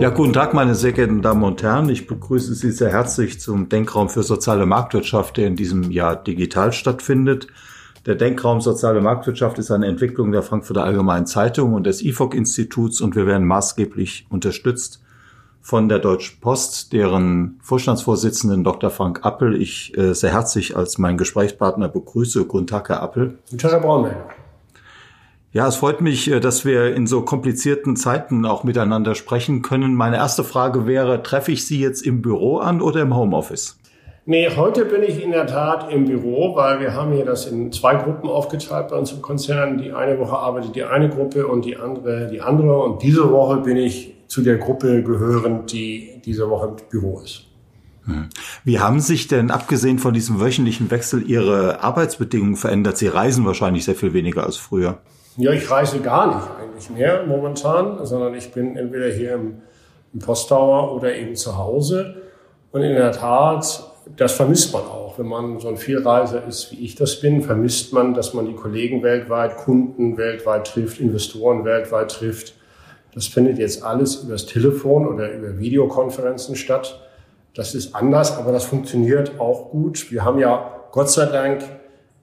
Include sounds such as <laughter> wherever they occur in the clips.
Ja, guten Tag, meine sehr geehrten Damen und Herren. Ich begrüße Sie sehr herzlich zum Denkraum für soziale Marktwirtschaft, der in diesem Jahr digital stattfindet. Der Denkraum Soziale Marktwirtschaft ist eine Entwicklung der Frankfurter Allgemeinen Zeitung und des IFOC-Instituts und wir werden maßgeblich unterstützt von der Deutschen Post, deren Vorstandsvorsitzenden Dr. Frank Appel ich äh, sehr herzlich als meinen Gesprächspartner begrüße. Guten Tag, Herr Appel. Guten Tag, Herr Braunberger. Ja, es freut mich, äh, dass wir in so komplizierten Zeiten auch miteinander sprechen können. Meine erste Frage wäre, treffe ich Sie jetzt im Büro an oder im Homeoffice? Nee, heute bin ich in der Tat im Büro, weil wir haben hier das in zwei Gruppen aufgeteilt bei uns im Konzern. Die eine Woche arbeitet die eine Gruppe und die andere die andere. Und diese Woche bin ich zu der Gruppe gehörend, die diese Woche im Büro ist. Hm. Wie haben sich denn abgesehen von diesem wöchentlichen Wechsel Ihre Arbeitsbedingungen verändert? Sie reisen wahrscheinlich sehr viel weniger als früher. Ja, ich reise gar nicht eigentlich mehr momentan, sondern ich bin entweder hier im, im Posttower oder eben zu Hause. Und in der Tat, das vermisst man auch. Wenn man so ein Vielreiser ist, wie ich das bin, vermisst man, dass man die Kollegen weltweit, Kunden weltweit trifft, Investoren weltweit trifft. Das findet jetzt alles übers Telefon oder über Videokonferenzen statt. Das ist anders, aber das funktioniert auch gut. Wir haben ja Gott sei Dank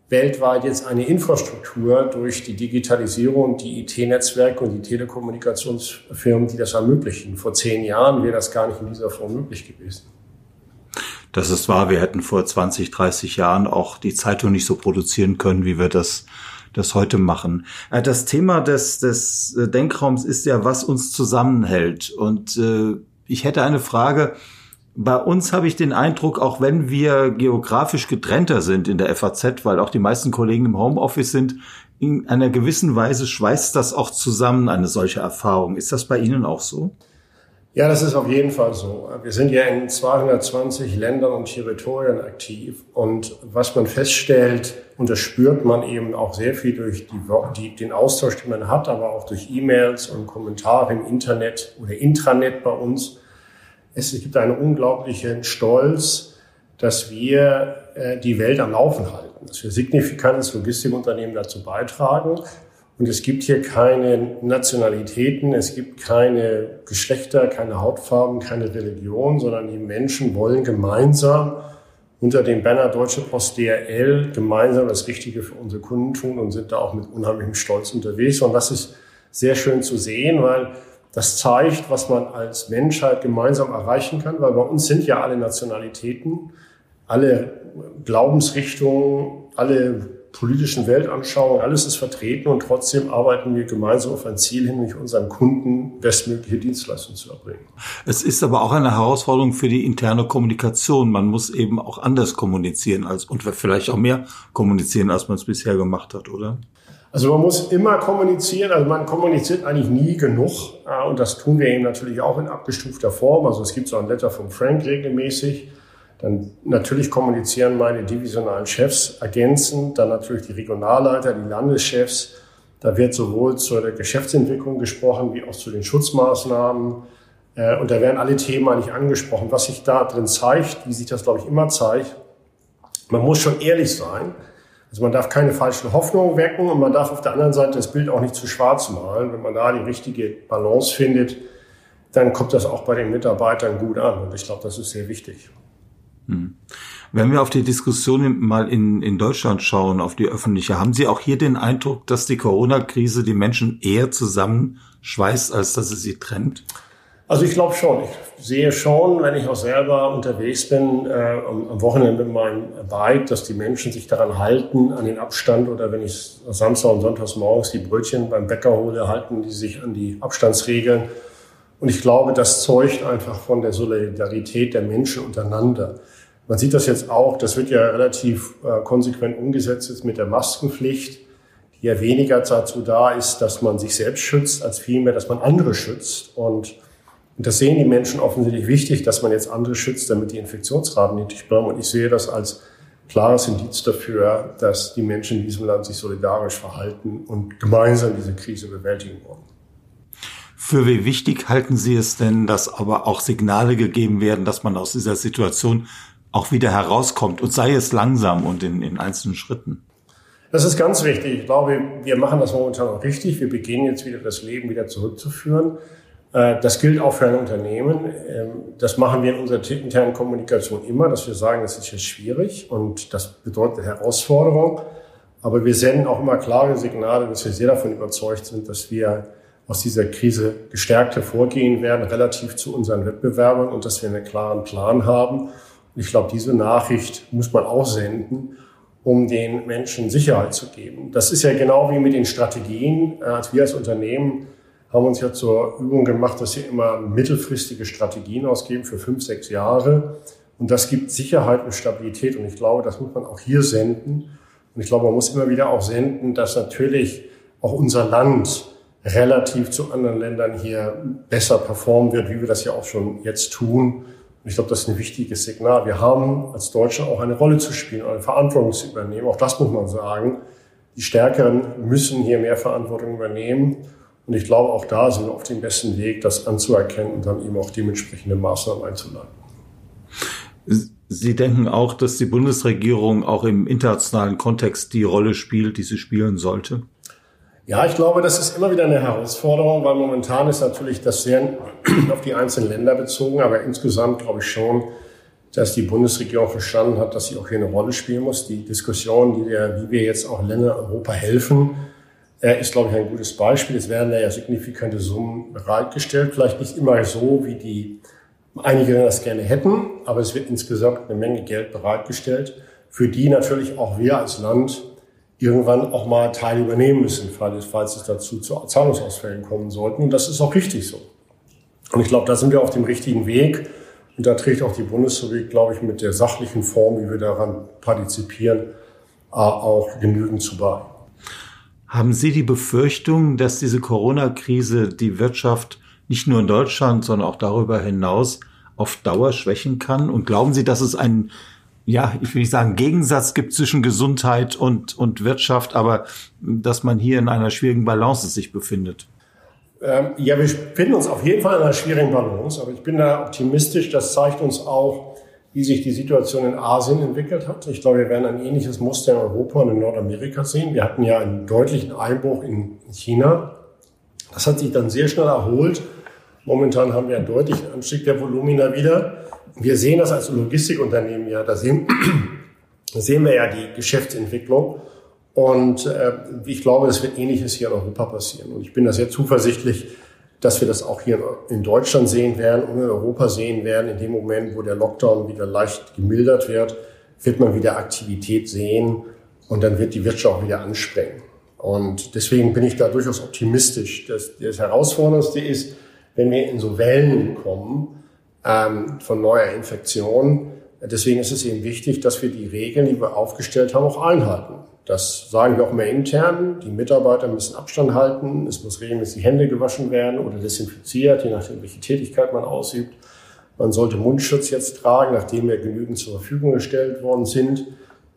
weltweit jetzt eine Infrastruktur durch die Digitalisierung, die IT-Netzwerke und die Telekommunikationsfirmen, die das ermöglichen. Vor zehn Jahren wäre das gar nicht in dieser Form möglich gewesen. Das ist wahr. Wir hätten vor 20, 30 Jahren auch die Zeitung nicht so produzieren können, wie wir das das heute machen. Äh, das Thema des, des äh, Denkraums ist ja, was uns zusammenhält. Und äh, ich hätte eine Frage, bei uns habe ich den Eindruck, auch wenn wir geografisch getrennter sind in der FAZ, weil auch die meisten Kollegen im Homeoffice sind, in einer gewissen Weise schweißt das auch zusammen, eine solche Erfahrung. Ist das bei Ihnen auch so? Ja, das ist auf jeden Fall so. Wir sind ja in 220 Ländern und Territorien aktiv. Und was man feststellt, und das spürt man eben auch sehr viel durch die, die, den Austausch, den man hat, aber auch durch E-Mails und Kommentare im Internet oder Intranet bei uns, es gibt einen unglaublichen Stolz, dass wir äh, die Welt am Laufen halten, dass wir signifikantes Logistikunternehmen dazu beitragen. Und es gibt hier keine Nationalitäten, es gibt keine Geschlechter, keine Hautfarben, keine Religion, sondern die Menschen wollen gemeinsam unter dem Banner Deutsche Post DRL gemeinsam das Richtige für unsere Kunden tun und sind da auch mit unheimlichem Stolz unterwegs. Und das ist sehr schön zu sehen, weil das zeigt, was man als Menschheit gemeinsam erreichen kann, weil bei uns sind ja alle Nationalitäten, alle Glaubensrichtungen, alle politischen Weltanschauungen, alles ist vertreten und trotzdem arbeiten wir gemeinsam auf ein Ziel hin, nämlich unseren Kunden bestmögliche Dienstleistungen zu erbringen. Es ist aber auch eine Herausforderung für die interne Kommunikation. Man muss eben auch anders kommunizieren als und vielleicht auch mehr kommunizieren, als man es bisher gemacht hat, oder? Also man muss immer kommunizieren, also man kommuniziert eigentlich nie genug und das tun wir eben natürlich auch in abgestufter Form. Also es gibt so ein Letter von Frank regelmäßig. Dann natürlich kommunizieren meine divisionalen Chefs ergänzend, dann natürlich die Regionalleiter, die Landeschefs. Da wird sowohl zur Geschäftsentwicklung gesprochen wie auch zu den Schutzmaßnahmen. Äh, und da werden alle Themen eigentlich angesprochen. Was sich da drin zeigt, wie sich das, glaube ich, immer zeigt, man muss schon ehrlich sein. Also man darf keine falschen Hoffnungen wecken und man darf auf der anderen Seite das Bild auch nicht zu schwarz malen. Wenn man da die richtige Balance findet, dann kommt das auch bei den Mitarbeitern gut an. Und ich glaube, das ist sehr wichtig. Hm. Wenn wir auf die Diskussion mal in, in Deutschland schauen, auf die öffentliche, haben Sie auch hier den Eindruck, dass die Corona-Krise die Menschen eher zusammenschweißt, als dass sie sie trennt? Also ich glaube schon. Ich sehe schon, wenn ich auch selber unterwegs bin, äh, am Wochenende mit meinem Bike, dass die Menschen sich daran halten, an den Abstand oder wenn ich Samstag und Sonntags morgens die Brötchen beim Bäcker hole, halten die sich an die Abstandsregeln. Und ich glaube, das zeugt einfach von der Solidarität der Menschen untereinander. Man sieht das jetzt auch, das wird ja relativ äh, konsequent umgesetzt jetzt mit der Maskenpflicht, die ja weniger dazu da ist, dass man sich selbst schützt, als vielmehr, dass man andere schützt. Und und das sehen die Menschen offensichtlich wichtig, dass man jetzt andere schützt, damit die Infektionsraten niedrig bleiben. Und ich sehe das als klares Indiz dafür, dass die Menschen in diesem Land sich solidarisch verhalten und gemeinsam diese Krise bewältigen wollen. Für wie wichtig halten Sie es denn, dass aber auch Signale gegeben werden, dass man aus dieser Situation auch wieder herauskommt und sei es langsam und in, in einzelnen Schritten? Das ist ganz wichtig. Ich glaube, wir machen das momentan auch richtig. Wir beginnen jetzt wieder das Leben wieder zurückzuführen. Äh, das gilt auch für ein Unternehmen. Ähm, das machen wir in unserer internen Kommunikation immer, dass wir sagen, das ist jetzt schwierig und das bedeutet Herausforderung. Aber wir senden auch immer klare Signale, dass wir sehr davon überzeugt sind, dass wir aus dieser Krise gestärkt hervorgehen werden, relativ zu unseren Wettbewerbern und dass wir einen klaren Plan haben. Und ich glaube, diese Nachricht muss man auch senden, um den Menschen Sicherheit zu geben. Das ist ja genau wie mit den Strategien. Äh, als wir als Unternehmen haben uns ja zur Übung gemacht, dass wir immer mittelfristige Strategien ausgeben für fünf, sechs Jahre. Und das gibt Sicherheit und Stabilität. Und ich glaube, das muss man auch hier senden. Und ich glaube, man muss immer wieder auch senden, dass natürlich auch unser Land relativ zu anderen Ländern hier besser performen wird, wie wir das ja auch schon jetzt tun. Und ich glaube, das ist ein wichtiges Signal. Wir haben als Deutsche auch eine Rolle zu spielen, eine Verantwortung zu übernehmen. Auch das muss man sagen. Die Stärkeren müssen hier mehr Verantwortung übernehmen. Und ich glaube, auch da sind wir auf dem besten Weg, das anzuerkennen und dann eben auch dementsprechende Maßnahmen einzuleiten. Sie denken auch, dass die Bundesregierung auch im internationalen Kontext die Rolle spielt, die sie spielen sollte? Ja, ich glaube, das ist immer wieder eine Herausforderung, weil momentan ist natürlich das sehr auf die einzelnen Länder bezogen, aber insgesamt glaube ich schon, dass die Bundesregierung verstanden hat, dass sie auch hier eine Rolle spielen muss. Die Diskussion, die wir, wie wir jetzt auch Länder Europa helfen, äh, ist, glaube ich, ein gutes Beispiel. Es werden ja signifikante Summen bereitgestellt, vielleicht nicht immer so, wie die einige das gerne hätten, aber es wird insgesamt eine Menge Geld bereitgestellt, für die natürlich auch wir als Land irgendwann auch mal Teile übernehmen müssen, falls es dazu zu Zahlungsausfällen kommen sollten. Und das ist auch richtig so. Und ich glaube, da sind wir auf dem richtigen Weg. Und da trägt auch die Bundesrepublik, glaube ich, mit der sachlichen Form, wie wir daran partizipieren, äh, auch genügend zu bei. Haben Sie die Befürchtung, dass diese Corona-Krise die Wirtschaft nicht nur in Deutschland, sondern auch darüber hinaus auf Dauer schwächen kann? Und glauben Sie, dass es einen ja, ich will nicht sagen, Gegensatz gibt zwischen Gesundheit und, und Wirtschaft, aber dass man hier in einer schwierigen Balance sich befindet. Ähm, ja, wir befinden uns auf jeden Fall in einer schwierigen Balance, aber ich bin da optimistisch. Das zeigt uns auch, wie sich die Situation in Asien entwickelt hat. Ich glaube, wir werden ein ähnliches Muster in Europa und in Nordamerika sehen. Wir hatten ja einen deutlichen Einbruch in China. Das hat sich dann sehr schnell erholt. Momentan haben wir einen deutlichen Anstieg der Volumina wieder wir sehen das als Logistikunternehmen ja, da sehen, <clears throat> da sehen wir ja die Geschäftsentwicklung. Und äh, ich glaube, es wird Ähnliches hier in Europa passieren. Und ich bin da sehr zuversichtlich, dass wir das auch hier in Deutschland sehen werden und in Europa sehen werden. In dem Moment, wo der Lockdown wieder leicht gemildert wird, wird man wieder Aktivität sehen und dann wird die Wirtschaft auch wieder ansprengen. Und deswegen bin ich da durchaus optimistisch. Das, das Herausforderndste ist, wenn wir in so Wellen kommen, ähm, von neuer Infektion. Deswegen ist es eben wichtig, dass wir die Regeln, die wir aufgestellt haben, auch einhalten. Das sagen wir auch mehr intern. Die Mitarbeiter müssen Abstand halten. Es muss regelmäßig die Hände gewaschen werden oder desinfiziert, je nachdem, welche Tätigkeit man ausübt. Man sollte Mundschutz jetzt tragen, nachdem wir genügend zur Verfügung gestellt worden sind.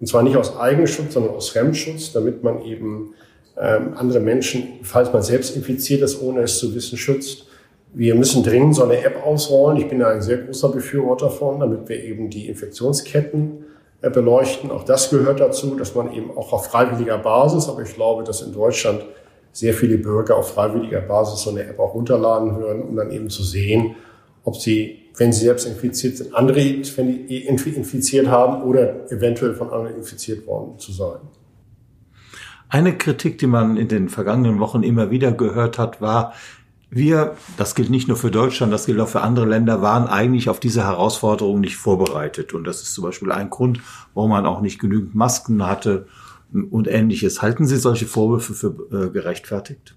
Und zwar nicht aus Eigenschutz, sondern aus Fremdschutz, damit man eben ähm, andere Menschen, falls man selbst infiziert ist, ohne es zu wissen, schützt. Wir müssen dringend so eine App ausrollen. Ich bin da ein sehr großer Befürworter von, damit wir eben die Infektionsketten beleuchten. Auch das gehört dazu, dass man eben auch auf freiwilliger Basis, aber ich glaube, dass in Deutschland sehr viele Bürger auf freiwilliger Basis so eine App auch runterladen würden, um dann eben zu sehen, ob sie, wenn sie selbst infiziert sind, andere infiziert haben oder eventuell von anderen infiziert worden zu sein. Eine Kritik, die man in den vergangenen Wochen immer wieder gehört hat, war, wir, das gilt nicht nur für Deutschland, das gilt auch für andere Länder, waren eigentlich auf diese Herausforderung nicht vorbereitet. Und das ist zum Beispiel ein Grund, warum man auch nicht genügend Masken hatte und ähnliches. Halten Sie solche Vorwürfe für äh, gerechtfertigt?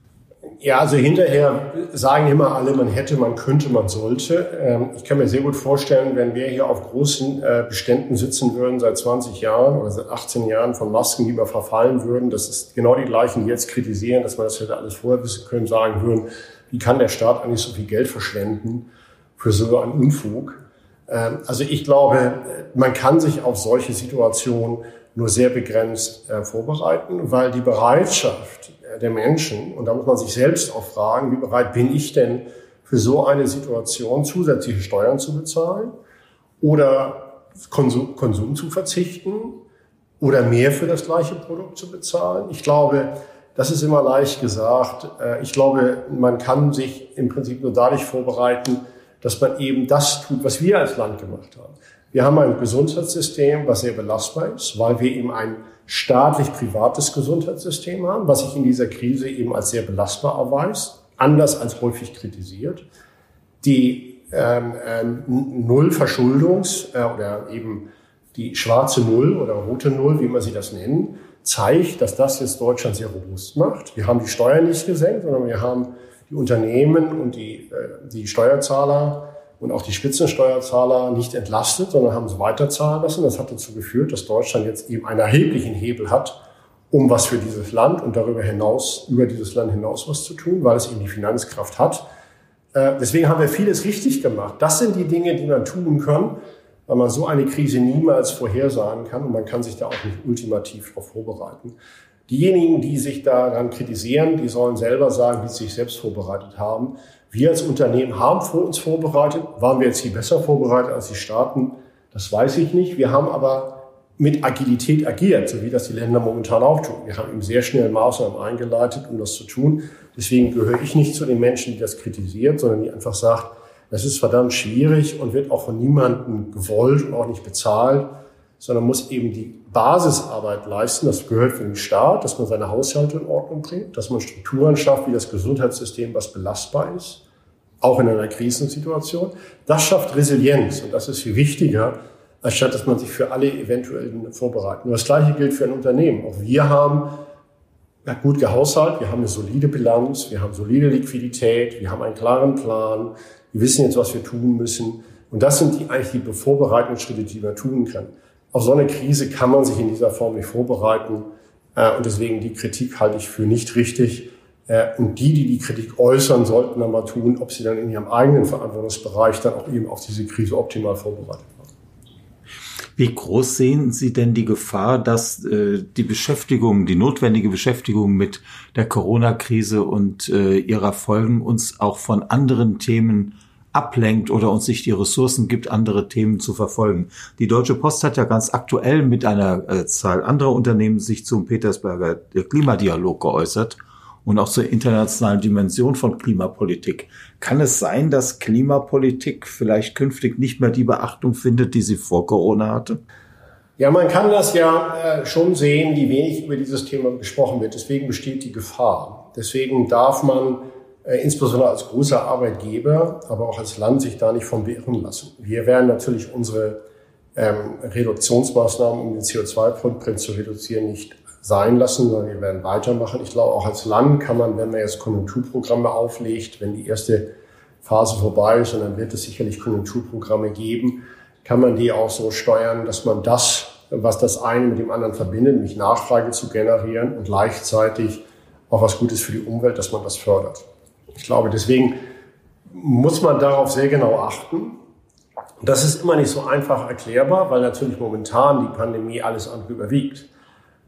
Ja, also hinterher sagen immer alle, man hätte, man könnte, man sollte. Ähm, ich kann mir sehr gut vorstellen, wenn wir hier auf großen äh, Beständen sitzen würden seit 20 Jahren oder seit 18 Jahren von Masken, die wir verfallen würden, das ist genau die gleichen, die jetzt kritisieren, dass man das hätte alles vorher wissen können, sagen würden, wie kann der Staat eigentlich so viel Geld verschwenden für so einen Unfug? Ähm, also ich glaube, man kann sich auf solche Situationen nur sehr begrenzt äh, vorbereiten, weil die Bereitschaft der Menschen, und da muss man sich selbst auch fragen, wie bereit bin ich denn für so eine Situation zusätzliche Steuern zu bezahlen oder Konsum, Konsum zu verzichten oder mehr für das gleiche Produkt zu bezahlen. Ich glaube, das ist immer leicht gesagt. Äh, ich glaube, man kann sich im Prinzip nur dadurch vorbereiten, dass man eben das tut, was wir als Land gemacht haben. Wir haben ein Gesundheitssystem, was sehr belastbar ist, weil wir eben ein staatlich-privates Gesundheitssystem haben, was sich in dieser Krise eben als sehr belastbar erweist, anders als häufig kritisiert. Die ähm, ähm, Nullverschuldungs- äh, oder eben die schwarze Null oder rote Null, wie man sie das nennen, zeigt, dass das jetzt Deutschland sehr robust macht. Wir haben die Steuern nicht gesenkt, sondern wir haben die Unternehmen und die, äh, die Steuerzahler und auch die Spitzensteuerzahler nicht entlastet, sondern haben sie weiterzahlen lassen. Das hat dazu geführt, dass Deutschland jetzt eben einen erheblichen Hebel hat, um was für dieses Land und darüber hinaus, über dieses Land hinaus was zu tun, weil es eben die Finanzkraft hat. Äh, deswegen haben wir vieles richtig gemacht. Das sind die Dinge, die man tun kann, weil man so eine Krise niemals vorhersagen kann und man kann sich da auch nicht ultimativ darauf vorbereiten. Diejenigen, die sich daran kritisieren, die sollen selber sagen, wie sie sich selbst vorbereitet haben. Wir als Unternehmen haben uns vorbereitet. Waren wir jetzt hier besser vorbereitet als die Staaten? Das weiß ich nicht. Wir haben aber mit Agilität agiert, so wie das die Länder momentan auch tun. Wir haben eben sehr schnell Maßnahmen eingeleitet, um das zu tun. Deswegen gehöre ich nicht zu den Menschen, die das kritisiert, sondern die einfach sagt, das ist verdammt schwierig und wird auch von niemandem gewollt und auch nicht bezahlt, sondern muss eben die Basisarbeit leisten. Das gehört für den Staat, dass man seine Haushalte in Ordnung bringt, dass man Strukturen schafft, wie das Gesundheitssystem, was belastbar ist, auch in einer Krisensituation. Das schafft Resilienz und das ist viel wichtiger, anstatt dass man sich für alle eventuellen vorbereitet. Und das Gleiche gilt für ein Unternehmen. Auch wir haben ja, gut gehaushaltet, wir haben eine solide Bilanz, wir haben solide Liquidität, wir haben einen klaren Plan, wir wissen jetzt, was wir tun müssen. Und das sind die, eigentlich die vorbereitenden Schritte, die man tun kann. Auf so eine Krise kann man sich in dieser Form nicht vorbereiten. Äh, und deswegen die Kritik halte ich für nicht richtig. Äh, und die, die die Kritik äußern, sollten dann mal tun, ob sie dann in ihrem eigenen Verantwortungsbereich dann auch eben auf diese Krise optimal vorbereitet waren. Wie groß sehen Sie denn die Gefahr, dass äh, die Beschäftigung, die notwendige Beschäftigung mit der Corona-Krise und ihrer Folgen uns auch von anderen Themen ablenkt oder uns nicht die Ressourcen gibt, andere Themen zu verfolgen. Die Deutsche Post hat ja ganz aktuell mit einer äh, Zahl anderer Unternehmen sich zum Petersberger Klimadialog geäußert und auch zur internationalen Dimension von Klimapolitik. Kann es sein, dass Klimapolitik vielleicht künftig nicht mehr die Beachtung findet, die sie vor Corona hatte? Ja, man kann das ja äh, schon sehen, wie wenig über dieses Thema gesprochen wird. Deswegen besteht die Gefahr. Deswegen darf man insbesondere als großer Arbeitgeber, aber auch als Land sich da nicht von beirren lassen. Wir werden natürlich unsere ähm, Reduktionsmaßnahmen, um den CO2-Footprint zu reduzieren, nicht sein lassen, sondern wir werden weitermachen. Ich glaube, auch als Land kann man, wenn man jetzt Konjunkturprogramme auflegt, wenn die erste Phase vorbei ist, und dann wird es sicherlich Konjunkturprogramme geben, kann man die auch so steuern, dass man das, was das eine mit dem anderen verbindet, nämlich Nachfrage zu generieren und gleichzeitig auch was Gutes für die Umwelt, dass man das fördert. Ich glaube, deswegen muss man darauf sehr genau achten. Das ist immer nicht so einfach erklärbar, weil natürlich momentan die Pandemie alles andere überwiegt.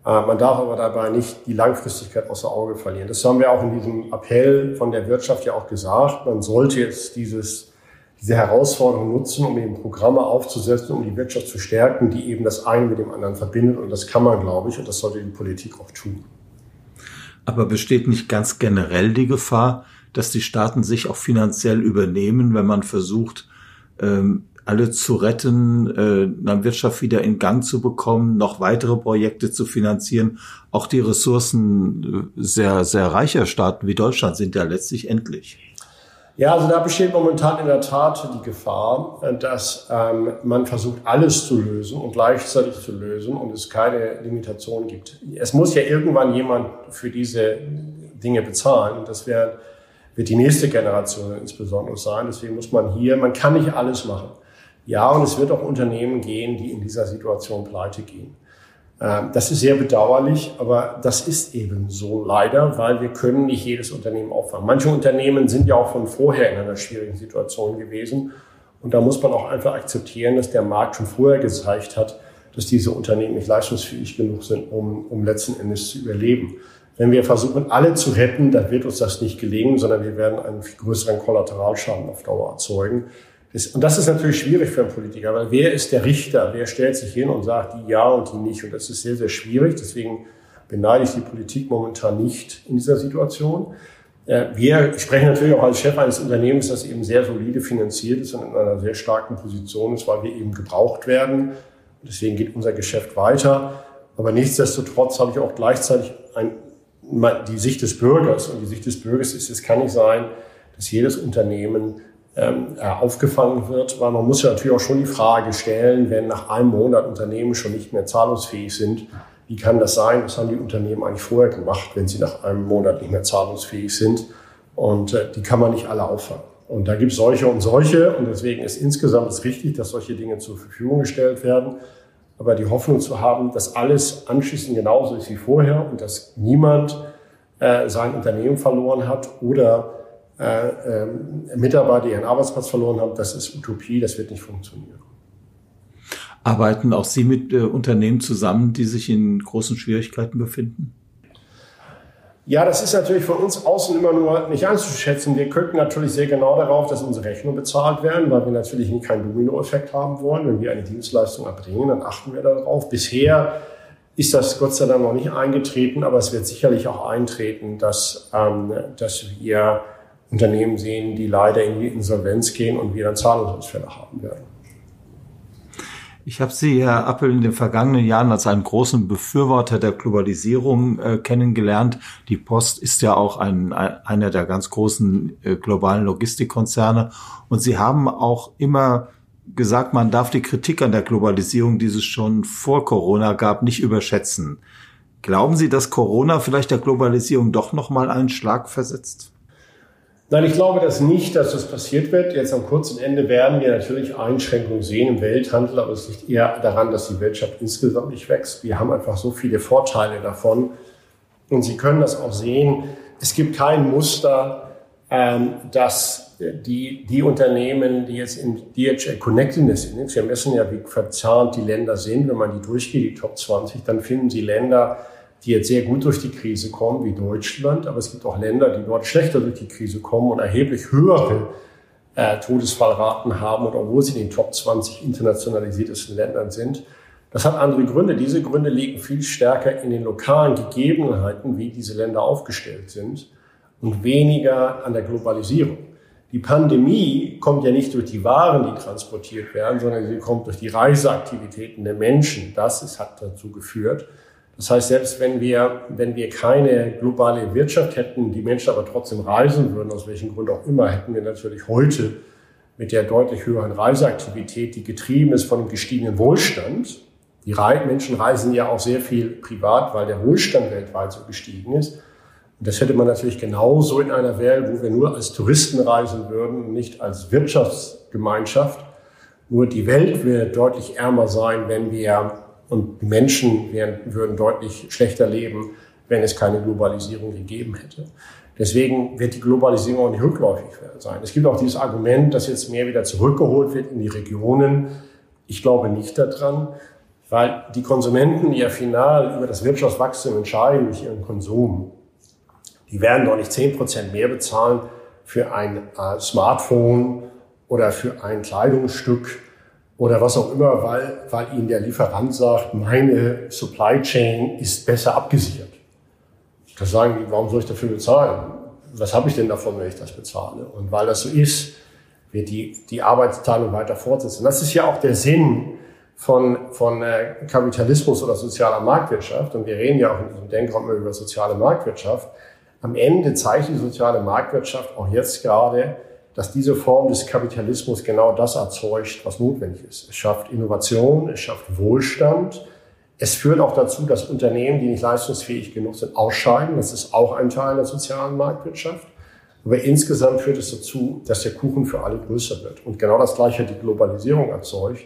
Äh, man darf aber dabei nicht die Langfristigkeit außer Auge verlieren. Das haben wir auch in diesem Appell von der Wirtschaft ja auch gesagt. Man sollte jetzt dieses, diese Herausforderung nutzen, um eben Programme aufzusetzen, um die Wirtschaft zu stärken, die eben das eine mit dem anderen verbindet. Und das kann man, glaube ich, und das sollte die Politik auch tun. Aber besteht nicht ganz generell die Gefahr, dass die Staaten sich auch finanziell übernehmen, wenn man versucht, ähm, alle zu retten, äh, eine Wirtschaft wieder in Gang zu bekommen, noch weitere Projekte zu finanzieren. Auch die Ressourcen äh, sehr, sehr reicher Staaten wie Deutschland sind ja letztlich endlich. Ja, also da besteht momentan in der Tat die Gefahr, äh, dass ähm, man versucht, alles zu lösen und gleichzeitig zu lösen und es keine Limitation gibt. Es muss ja irgendwann jemand für diese Dinge bezahlen das wäre wird die nächste Generation insbesondere sein. Deswegen muss man hier, man kann nicht alles machen. Ja, und es wird auch Unternehmen gehen, die in dieser Situation pleite gehen. Ähm, das ist sehr bedauerlich, aber das ist eben so leider, weil wir können nicht jedes Unternehmen auffangen. Manche Unternehmen sind ja auch von vorher in einer schwierigen Situation gewesen. Und da muss man auch einfach akzeptieren, dass der Markt schon vorher gezeigt hat, dass diese Unternehmen nicht leistungsfähig genug sind, um, um letzten Endes zu überleben. Wenn wir versuchen, alle zu retten, dann wird uns das nicht gelingen, sondern wir werden einen viel größeren Kollateralschaden auf Dauer erzeugen. und das ist natürlich schwierig für einen Politiker, weil wer ist der Richter? Wer stellt sich hin und sagt die ja und die nicht? Und das ist sehr, sehr schwierig. Deswegen beneide ich die Politik momentan nicht in dieser Situation. Äh, wir sprechen natürlich auch als Chef eines Unternehmens, das eben sehr solide finanziert ist und in einer sehr starken Position ist, weil wir eben gebraucht werden. Deswegen geht unser Geschäft weiter. Aber nichtsdestotrotz habe ich auch gleichzeitig ein, die Sicht des Bürgers. Und die Sicht des Bürgers ist, es kann nicht sein, dass jedes Unternehmen ähm, äh, aufgefangen wird, weil man muss ja natürlich auch schon die Frage stellen, wenn nach einem Monat Unternehmen schon nicht mehr zahlungsfähig sind, wie kann das sein? Was haben die Unternehmen eigentlich vorher gemacht, wenn sie nach einem Monat nicht mehr zahlungsfähig sind? Und äh, die kann man nicht alle auffangen. Und da gibt es solche und solche. Und deswegen ist insgesamt es richtig, dass solche Dinge zur Verfügung gestellt werden. Aber die Hoffnung zu haben, dass alles anschließend genauso ist wie vorher und dass niemand äh, sein Unternehmen verloren hat oder äh, äh, Mitarbeiter ihren Arbeitsplatz verloren haben, das ist Utopie, das wird nicht funktionieren. Arbeiten auch Sie mit äh, Unternehmen zusammen, die sich in großen Schwierigkeiten befinden? Ja, das ist natürlich von uns außen immer nur nicht einzuschätzen. Wir gucken natürlich sehr genau darauf, dass unsere Rechnungen bezahlt werden, weil wir natürlich keinen Dominoeffekt haben wollen. Wenn wir eine Dienstleistung erbringen, dann achten wir darauf. Bisher ist das Gott sei Dank noch nicht eingetreten, aber es wird sicherlich auch eintreten, dass, ähm, dass wir Unternehmen sehen, die leider in die Insolvenz gehen und wir dann Zahlungsausfälle haben werden. Ich habe Sie, Herr Appel, in den vergangenen Jahren als einen großen Befürworter der Globalisierung äh, kennengelernt. Die Post ist ja auch ein, ein, einer der ganz großen äh, globalen Logistikkonzerne. Und Sie haben auch immer gesagt, man darf die Kritik an der Globalisierung, die es schon vor Corona gab, nicht überschätzen. Glauben Sie, dass Corona vielleicht der Globalisierung doch noch mal einen Schlag versetzt? Nein, ich glaube das nicht, dass das passiert wird. Jetzt am kurzen Ende werden wir natürlich Einschränkungen sehen im Welthandel, aber es liegt eher daran, dass die Wirtschaft insgesamt nicht wächst. Wir haben einfach so viele Vorteile davon. Und Sie können das auch sehen. Es gibt kein Muster, ähm, dass die, die Unternehmen, die jetzt in DHL Connectedness sind, wir messen ja, wie verzahnt die Länder sind. Wenn man die durchgeht, die Top 20, dann finden Sie Länder, die jetzt sehr gut durch die Krise kommen, wie Deutschland, aber es gibt auch Länder, die dort schlechter durch die Krise kommen und erheblich höhere äh, Todesfallraten haben und obwohl sie in den Top 20 internationalisiertesten Ländern sind. Das hat andere Gründe. Diese Gründe liegen viel stärker in den lokalen Gegebenheiten, wie diese Länder aufgestellt sind und weniger an der Globalisierung. Die Pandemie kommt ja nicht durch die Waren, die transportiert werden, sondern sie kommt durch die Reiseaktivitäten der Menschen. Das ist, hat dazu geführt, das heißt, selbst wenn wir, wenn wir keine globale Wirtschaft hätten, die Menschen aber trotzdem reisen würden, aus welchem Grund auch immer, hätten wir natürlich heute mit der deutlich höheren Reiseaktivität, die getrieben ist von dem gestiegenen Wohlstand. Die Menschen reisen ja auch sehr viel privat, weil der Wohlstand weltweit so gestiegen ist. Und das hätte man natürlich genauso in einer Welt, wo wir nur als Touristen reisen würden, nicht als Wirtschaftsgemeinschaft. Nur die Welt wird deutlich ärmer sein, wenn wir und Menschen wären, würden deutlich schlechter leben, wenn es keine Globalisierung gegeben hätte. Deswegen wird die Globalisierung auch nicht rückläufig sein. Es gibt auch dieses Argument, dass jetzt mehr wieder zurückgeholt wird in die Regionen. Ich glaube nicht daran, weil die Konsumenten, die ja final über das Wirtschaftswachstum entscheiden durch ihren Konsum, die werden doch nicht zehn Prozent mehr bezahlen für ein äh, Smartphone oder für ein Kleidungsstück oder was auch immer, weil, weil ihnen der Lieferant sagt, meine Supply Chain ist besser abgesichert. Da sagen die, warum soll ich dafür bezahlen? Was habe ich denn davon, wenn ich das bezahle? Und weil das so ist, wird die, die Arbeitsteilung weiter fortsetzen. Das ist ja auch der Sinn von, von äh, Kapitalismus oder sozialer Marktwirtschaft. Und wir reden ja auch in diesem Denkraum über soziale Marktwirtschaft. Am Ende zeigt die soziale Marktwirtschaft auch jetzt gerade, dass diese Form des Kapitalismus genau das erzeugt, was notwendig ist. Es schafft Innovation, es schafft Wohlstand. Es führt auch dazu, dass Unternehmen, die nicht leistungsfähig genug sind, ausscheiden. Das ist auch ein Teil der sozialen Marktwirtschaft. Aber insgesamt führt es dazu, dass der Kuchen für alle größer wird. Und genau das Gleiche hat die Globalisierung erzeugt.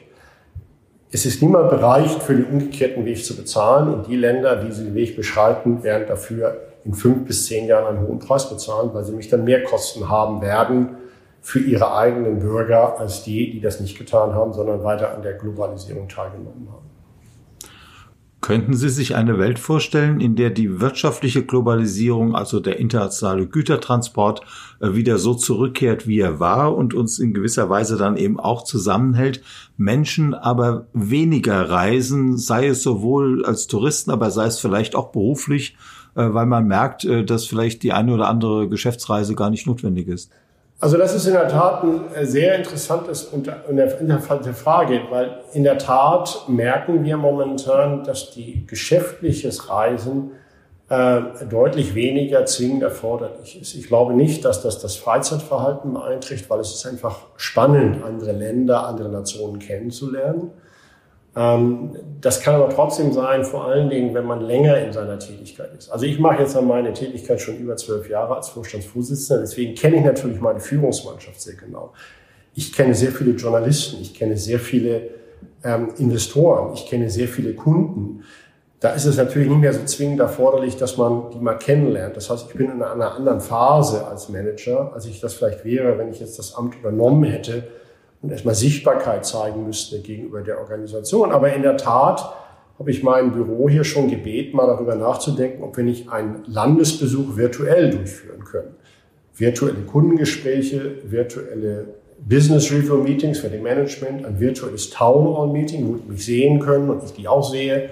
Es ist niemand bereit, für den umgekehrten Weg zu bezahlen. Und die Länder, die diesen Weg beschreiten, werden dafür in fünf bis zehn Jahren einen hohen Preis bezahlen, weil sie mich dann mehr Kosten haben werden, für ihre eigenen Bürger als die, die das nicht getan haben, sondern weiter an der Globalisierung teilgenommen haben. Könnten Sie sich eine Welt vorstellen, in der die wirtschaftliche Globalisierung, also der internationale Gütertransport, äh, wieder so zurückkehrt, wie er war und uns in gewisser Weise dann eben auch zusammenhält, Menschen aber weniger reisen, sei es sowohl als Touristen, aber sei es vielleicht auch beruflich, äh, weil man merkt, äh, dass vielleicht die eine oder andere Geschäftsreise gar nicht notwendig ist? Also das ist in der Tat ein äh, sehr interessantes interessante Frage, weil in der Tat merken wir momentan, dass die geschäftliches Reisen äh, deutlich weniger zwingend erforderlich ist. Ich glaube nicht, dass das das Freizeitverhalten beeinträchtigt, weil es ist einfach spannend, andere Länder, andere Nationen kennenzulernen. Ähm, das kann aber trotzdem sein, vor allen Dingen, wenn man länger in seiner Tätigkeit ist. Also ich mache jetzt meine Tätigkeit schon über zwölf Jahre als Vorstandsvorsitzender, deswegen kenne ich natürlich meine Führungsmannschaft sehr genau. Ich kenne sehr viele Journalisten, ich kenne sehr viele ähm, Investoren, ich kenne sehr viele Kunden. Da ist es natürlich nicht mehr so zwingend erforderlich, dass man die mal kennenlernt. Das heißt, ich bin in einer anderen Phase als Manager, als ich das vielleicht wäre, wenn ich jetzt das Amt übernommen hätte und erstmal Sichtbarkeit zeigen müsste gegenüber der Organisation. Aber in der Tat habe ich mein Büro hier schon gebeten, mal darüber nachzudenken, ob wir nicht einen Landesbesuch virtuell durchführen können. Virtuelle Kundengespräche, virtuelle Business Review Meetings für den Management, ein virtuelles Town Hall Meeting, wo die mich sehen können und ich die auch sehe.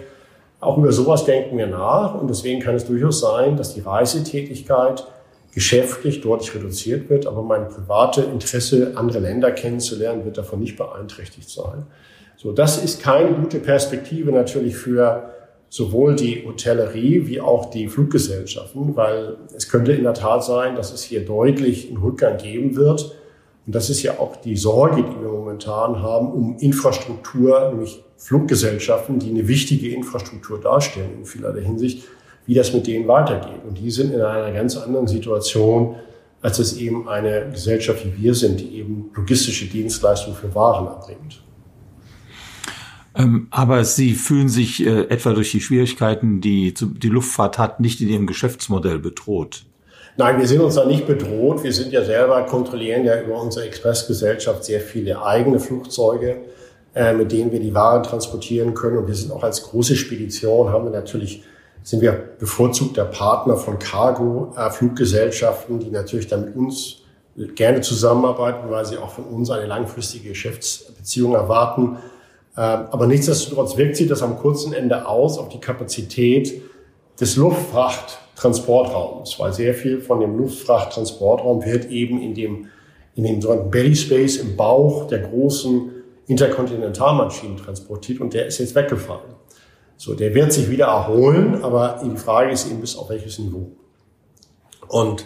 Auch über sowas denken wir nach und deswegen kann es durchaus sein, dass die Reisetätigkeit geschäftlich deutlich reduziert wird, aber mein private Interesse, andere Länder kennenzulernen, wird davon nicht beeinträchtigt sein. So, das ist keine gute Perspektive natürlich für sowohl die Hotellerie wie auch die Fluggesellschaften, weil es könnte in der Tat sein, dass es hier deutlich einen Rückgang geben wird. Und das ist ja auch die Sorge, die wir momentan haben, um Infrastruktur, nämlich Fluggesellschaften, die eine wichtige Infrastruktur darstellen in vielerlei Hinsicht, wie das mit denen weitergeht. Und die sind in einer ganz anderen Situation, als es eben eine Gesellschaft wie wir sind, die eben logistische Dienstleistungen für Waren erbringt. Ähm, aber Sie fühlen sich äh, etwa durch die Schwierigkeiten, die die Luftfahrt hat, nicht in Ihrem Geschäftsmodell bedroht? Nein, wir sind uns da nicht bedroht. Wir sind ja selber, kontrollieren ja über unsere Expressgesellschaft sehr viele eigene Flugzeuge, äh, mit denen wir die Waren transportieren können. Und wir sind auch als große Spedition, haben wir natürlich sind wir bevorzugter Partner von Cargo-Fluggesellschaften, die natürlich dann mit uns gerne zusammenarbeiten, weil sie auch von uns eine langfristige Geschäftsbeziehung erwarten. Ähm, aber nichtsdestotrotz wirkt sich das am kurzen Ende aus auf die Kapazität des Luftfrachttransportraums, weil sehr viel von dem Luftfrachttransportraum wird eben in dem, in dem sogenannten Belly Space im Bauch der großen Interkontinentalmaschinen transportiert und der ist jetzt weggefallen. So, der wird sich wieder erholen, aber die Frage ist eben bis auf welches Niveau. Und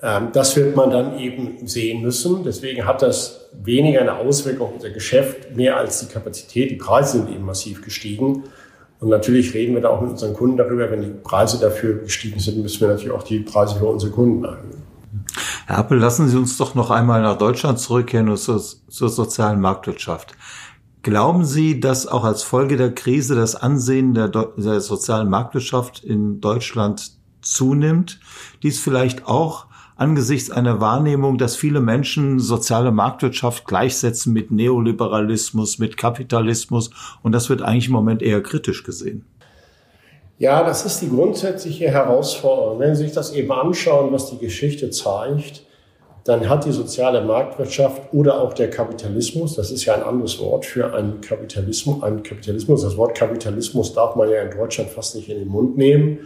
ähm, das wird man dann eben sehen müssen. Deswegen hat das weniger eine Auswirkung auf unser Geschäft, mehr als die Kapazität. Die Preise sind eben massiv gestiegen. Und natürlich reden wir da auch mit unseren Kunden darüber. Wenn die Preise dafür gestiegen sind, müssen wir natürlich auch die Preise für unsere Kunden erhöhen. Herr Appel, lassen Sie uns doch noch einmal nach Deutschland zurückkehren und zur, zur sozialen Marktwirtschaft. Glauben Sie, dass auch als Folge der Krise das Ansehen der, der, sozialen Marktwirtschaft in Deutschland zunimmt? Dies vielleicht auch angesichts einer Wahrnehmung, dass viele Menschen soziale Marktwirtschaft gleichsetzen mit Neoliberalismus, mit Kapitalismus und das wird eigentlich im Moment eher kritisch gesehen. Ja, das ist die grundsätzliche Herausforderung. Wenn Sie sich das eben anschauen, was die Geschichte zeigt, dann hat die soziale Marktwirtschaft oder auch der Kapitalismus, das ist ja ein anderes Wort für einen Kapitalismus, einen Kapitalismus. Das Wort Kapitalismus darf man ja in Deutschland fast nicht in den Mund nehmen,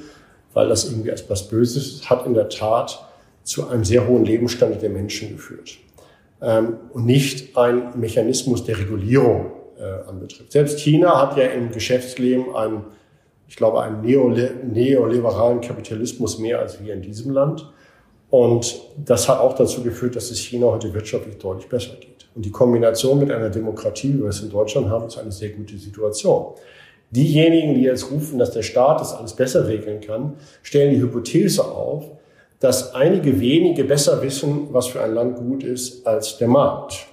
weil das irgendwie etwas Böses ist, hat in der Tat zu einem sehr hohen Lebensstandard der Menschen geführt. Ähm, und nicht ein Mechanismus der Regulierung äh, anbetrifft. Selbst China hat ja im Geschäftsleben einen, ich glaube, einen neoliberalen Kapitalismus mehr als wir in diesem Land. Und das hat auch dazu geführt, dass es China heute wirtschaftlich deutlich besser geht. Und die Kombination mit einer Demokratie, wie wir es in Deutschland haben, ist eine sehr gute Situation. Diejenigen, die jetzt rufen, dass der Staat das alles besser regeln kann, stellen die Hypothese auf, dass einige wenige besser wissen, was für ein Land gut ist, als der Markt.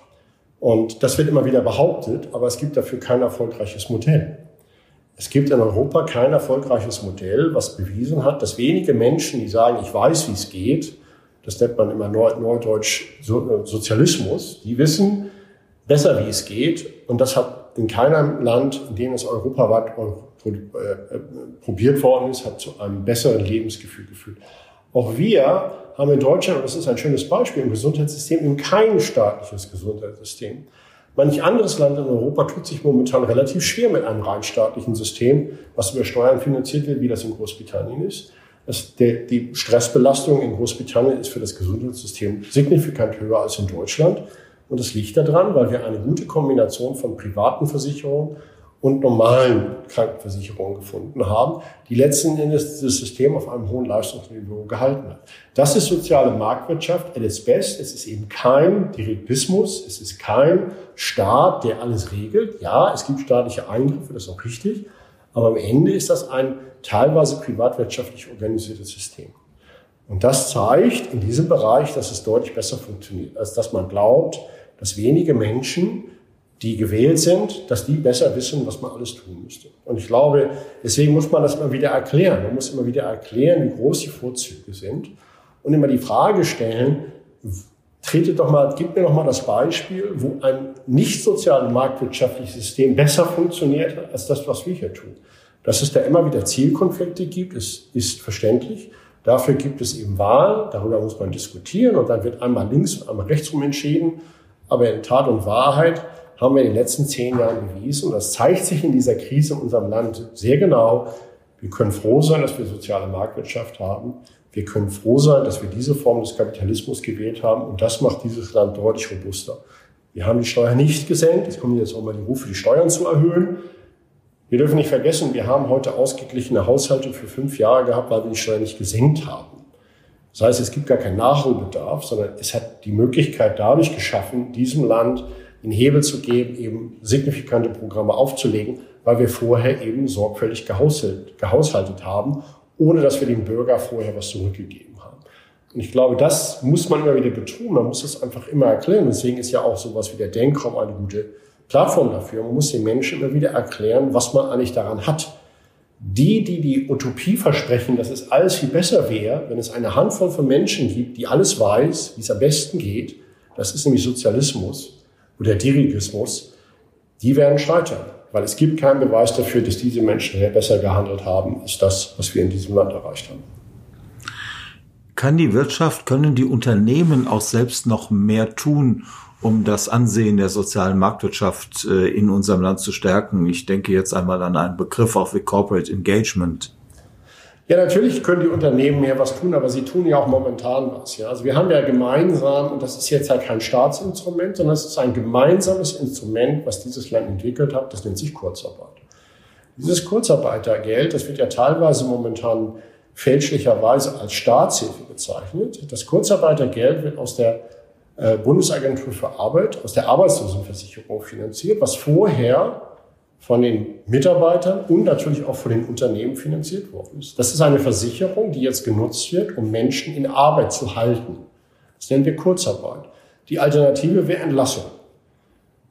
Und das wird immer wieder behauptet, aber es gibt dafür kein erfolgreiches Modell. Es gibt in Europa kein erfolgreiches Modell, was bewiesen hat, dass wenige Menschen, die sagen, ich weiß, wie es geht, das nennt man immer Neudeutsch äh, Sozialismus, die wissen besser, wie es geht. Und das hat in keinem Land, in dem es europaweit äh, probiert worden ist, hat zu einem besseren Lebensgefühl geführt. Auch wir haben in Deutschland, und das ist ein schönes Beispiel, im Gesundheitssystem eben kein staatliches Gesundheitssystem. Manch anderes Land in Europa tut sich momentan relativ schwer mit einem rein staatlichen System, was über Steuern finanziert wird, wie das in Großbritannien ist. Das, der, die Stressbelastung in Großbritannien ist für das Gesundheitssystem signifikant höher als in Deutschland. Und das liegt daran, weil wir eine gute Kombination von privaten Versicherungen und normalen Krankenversicherungen gefunden haben, die letzten Endes dieses System auf einem hohen Leistungsniveau gehalten hat. Das ist soziale Marktwirtschaft at its best. Es ist eben kein Direktismus, es ist kein Staat, der alles regelt. Ja, es gibt staatliche Eingriffe, das ist auch richtig, aber am Ende ist das ein teilweise privatwirtschaftlich organisiertes System. Und das zeigt in diesem Bereich, dass es deutlich besser funktioniert, als dass man glaubt, dass wenige Menschen die gewählt sind, dass die besser wissen, was man alles tun müsste. Und ich glaube, deswegen muss man das immer wieder erklären. Man muss immer wieder erklären, wie groß die Vorzüge sind und immer die Frage stellen, trete doch mal, gib mir doch mal das Beispiel, wo ein nicht soziales marktwirtschaftliches System besser funktioniert als das, was wir hier tun. Dass es da immer wieder Zielkonflikte gibt, ist, ist verständlich. Dafür gibt es eben Wahlen, darüber muss man diskutieren und dann wird einmal links und einmal rechts rum entschieden. Aber in Tat und Wahrheit haben wir in den letzten zehn Jahren bewiesen, und das zeigt sich in dieser Krise in unserem Land sehr genau, wir können froh sein, dass wir soziale Marktwirtschaft haben. Wir können froh sein, dass wir diese Form des Kapitalismus gewählt haben. Und das macht dieses Land deutlich robuster. Wir haben die Steuern nicht gesenkt. Es kommen jetzt auch mal die Rufe, die Steuern zu erhöhen. Wir dürfen nicht vergessen, wir haben heute ausgeglichene Haushalte für fünf Jahre gehabt, weil wir die Steuern nicht gesenkt haben. Das heißt, es gibt gar keinen Nachholbedarf, sondern es hat die Möglichkeit dadurch geschaffen, diesem Land den Hebel zu geben, eben signifikante Programme aufzulegen, weil wir vorher eben sorgfältig gehaushaltet haben, ohne dass wir dem Bürger vorher was zurückgegeben haben. Und ich glaube, das muss man immer wieder betonen. Man muss es einfach immer erklären. Deswegen ist ja auch sowas wie der Denkraum eine gute Plattform dafür. Man muss den Menschen immer wieder erklären, was man eigentlich daran hat. Die, die die Utopie versprechen, dass es alles viel besser wäre, wenn es eine Handvoll von Menschen gibt, die alles weiß, wie es am besten geht, das ist nämlich Sozialismus, oder Dirigismus, die werden scheitern. Weil es gibt keinen Beweis dafür, dass diese Menschen besser gehandelt haben, als das, was wir in diesem Land erreicht haben. Kann die Wirtschaft, können die Unternehmen auch selbst noch mehr tun, um das Ansehen der sozialen Marktwirtschaft äh, in unserem Land zu stärken? Ich denke jetzt einmal an einen Begriff auch wie Corporate Engagement. Ja, natürlich können die Unternehmen mehr was tun, aber sie tun ja auch momentan was. Ja? Also wir haben ja gemeinsam, und das ist jetzt halt kein Staatsinstrument, sondern es ist ein gemeinsames Instrument, was dieses Land entwickelt hat, das nennt sich Kurzarbeit. Dieses Kurzarbeitergeld, das wird ja teilweise momentan fälschlicherweise als Staatshilfe bezeichnet. Das Kurzarbeitergeld wird aus der äh, Bundesagentur für Arbeit, aus der Arbeitslosenversicherung finanziert, was vorher von den Mitarbeitern und natürlich auch von den Unternehmen finanziert worden ist. Das ist eine Versicherung, die jetzt genutzt wird, um Menschen in Arbeit zu halten. Das nennen wir Kurzarbeit. Die Alternative wäre Entlassung.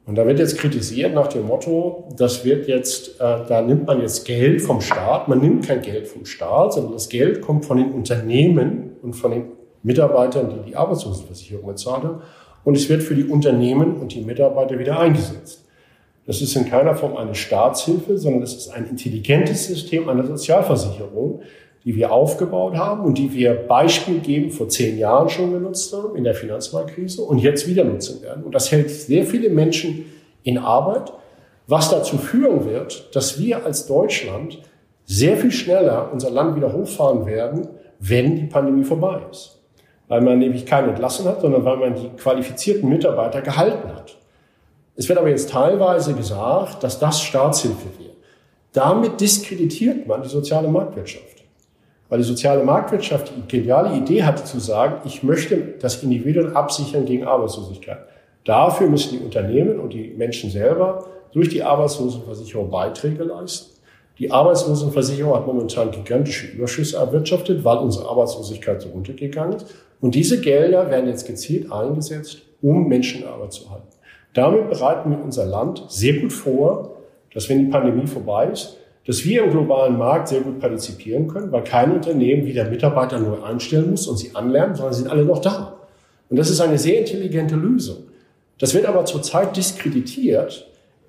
Und da wird jetzt kritisiert nach dem Motto, das wird jetzt, äh, da nimmt man jetzt Geld vom Staat. Man nimmt kein Geld vom Staat, sondern das Geld kommt von den Unternehmen und von den Mitarbeitern, die die Arbeitslosenversicherung bezahlt haben. Und es wird für die Unternehmen und die Mitarbeiter wieder eingesetzt. Das ist in keiner Form eine Staatshilfe, sondern es ist ein intelligentes System einer Sozialversicherung, die wir aufgebaut haben und die wir Beispiel geben vor zehn Jahren schon genutzt haben in der Finanzmarktkrise und jetzt wieder nutzen werden. Und das hält sehr viele Menschen in Arbeit, was dazu führen wird, dass wir als Deutschland sehr viel schneller unser Land wieder hochfahren werden, wenn die Pandemie vorbei ist. Weil man nämlich keine entlassen hat, sondern weil man die qualifizierten Mitarbeiter gehalten hat. Es wird aber jetzt teilweise gesagt, dass das Staatshilfe wäre. Damit diskreditiert man die soziale Marktwirtschaft. Weil die soziale Marktwirtschaft die geniale Idee hatte zu sagen, ich möchte das Individuum absichern gegen Arbeitslosigkeit. Dafür müssen die Unternehmen und die Menschen selber durch die Arbeitslosenversicherung Beiträge leisten. Die Arbeitslosenversicherung hat momentan gigantische Überschüsse erwirtschaftet, weil unsere Arbeitslosigkeit so runtergegangen ist. Und diese Gelder werden jetzt gezielt eingesetzt, um Menschen in Arbeit zu halten. Damit bereiten wir unser Land sehr gut vor, dass wenn die Pandemie vorbei ist, dass wir im globalen Markt sehr gut partizipieren können, weil kein Unternehmen wieder Mitarbeiter neu einstellen muss und sie anlernen, sondern sie sind alle noch da. Und das ist eine sehr intelligente Lösung. Das wird aber zurzeit diskreditiert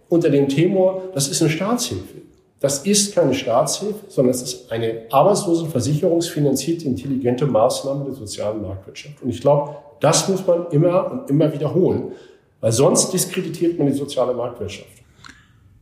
unter dem Thema, das ist eine Staatshilfe. Das ist keine Staatshilfe, sondern es ist eine arbeitslosenversicherungsfinanzierte intelligente Maßnahme der sozialen Marktwirtschaft. Und ich glaube, das muss man immer und immer wiederholen, weil sonst diskreditiert man die soziale Marktwirtschaft.